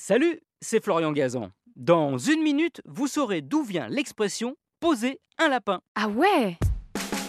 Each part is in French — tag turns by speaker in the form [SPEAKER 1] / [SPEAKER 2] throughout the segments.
[SPEAKER 1] Salut, c'est Florian Gazan. Dans une minute, vous saurez d'où vient l'expression poser un lapin.
[SPEAKER 2] Ah ouais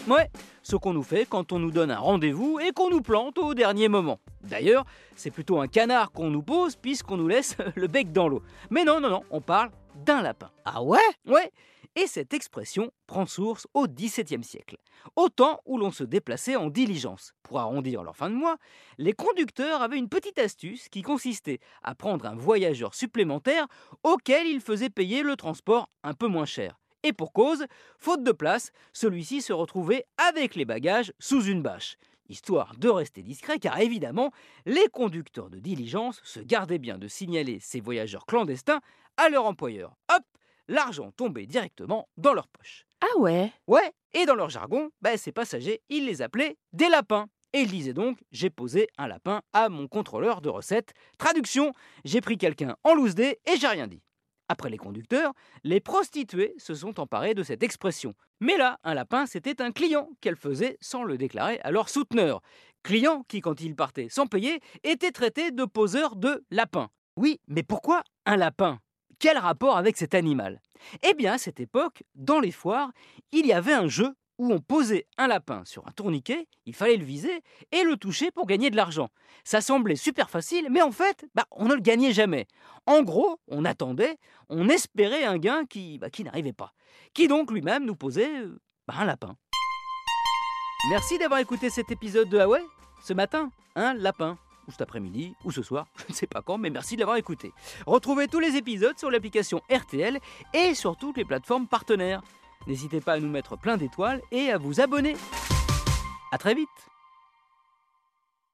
[SPEAKER 1] Ouais, ce qu'on nous fait quand on nous donne un rendez-vous et qu'on nous plante au dernier moment. D'ailleurs, c'est plutôt un canard qu'on nous pose puisqu'on nous laisse le bec dans l'eau. Mais non, non, non, on parle d'un lapin.
[SPEAKER 3] Ah ouais?
[SPEAKER 1] Ouais, et cette expression prend source au XVIIe siècle, au temps où l'on se déplaçait en diligence. Pour arrondir leur fin de mois, les conducteurs avaient une petite astuce qui consistait à prendre un voyageur supplémentaire auquel ils faisaient payer le transport un peu moins cher. Et pour cause, faute de place, celui-ci se retrouvait avec les bagages sous une bâche. Histoire de rester discret, car évidemment, les conducteurs de diligence se gardaient bien de signaler ces voyageurs clandestins à leur employeur. Hop L'argent tombait directement dans leur poche.
[SPEAKER 2] Ah ouais?
[SPEAKER 1] Ouais, et dans leur jargon, bah, ces passagers, ils les appelaient des lapins. Et ils disaient donc J'ai posé un lapin à mon contrôleur de recettes. Traduction J'ai pris quelqu'un en loose day et j'ai rien dit. Après les conducteurs, les prostituées se sont emparées de cette expression. Mais là, un lapin, c'était un client qu'elles faisaient sans le déclarer à leur souteneur. Client qui, quand il partait sans payer, était traité de poseur de lapin. Oui, mais pourquoi un lapin? Quel rapport avec cet animal? Eh bien, à cette époque, dans les foires, il y avait un jeu où on posait un lapin sur un tourniquet, il fallait le viser et le toucher pour gagner de l'argent. Ça semblait super facile, mais en fait, bah, on ne le gagnait jamais. En gros, on attendait, on espérait un gain qui, bah, n'arrivait pas. Qui donc lui-même nous posait euh, bah, un lapin. Merci d'avoir écouté cet épisode de ouais Ce matin, un lapin. Cet après-midi, ou ce soir, je ne sais pas quand, mais merci de l'avoir écouté. Retrouvez tous les épisodes sur l'application RTL et sur toutes les plateformes partenaires. N'hésitez pas à nous mettre plein d'étoiles et à vous abonner. A très vite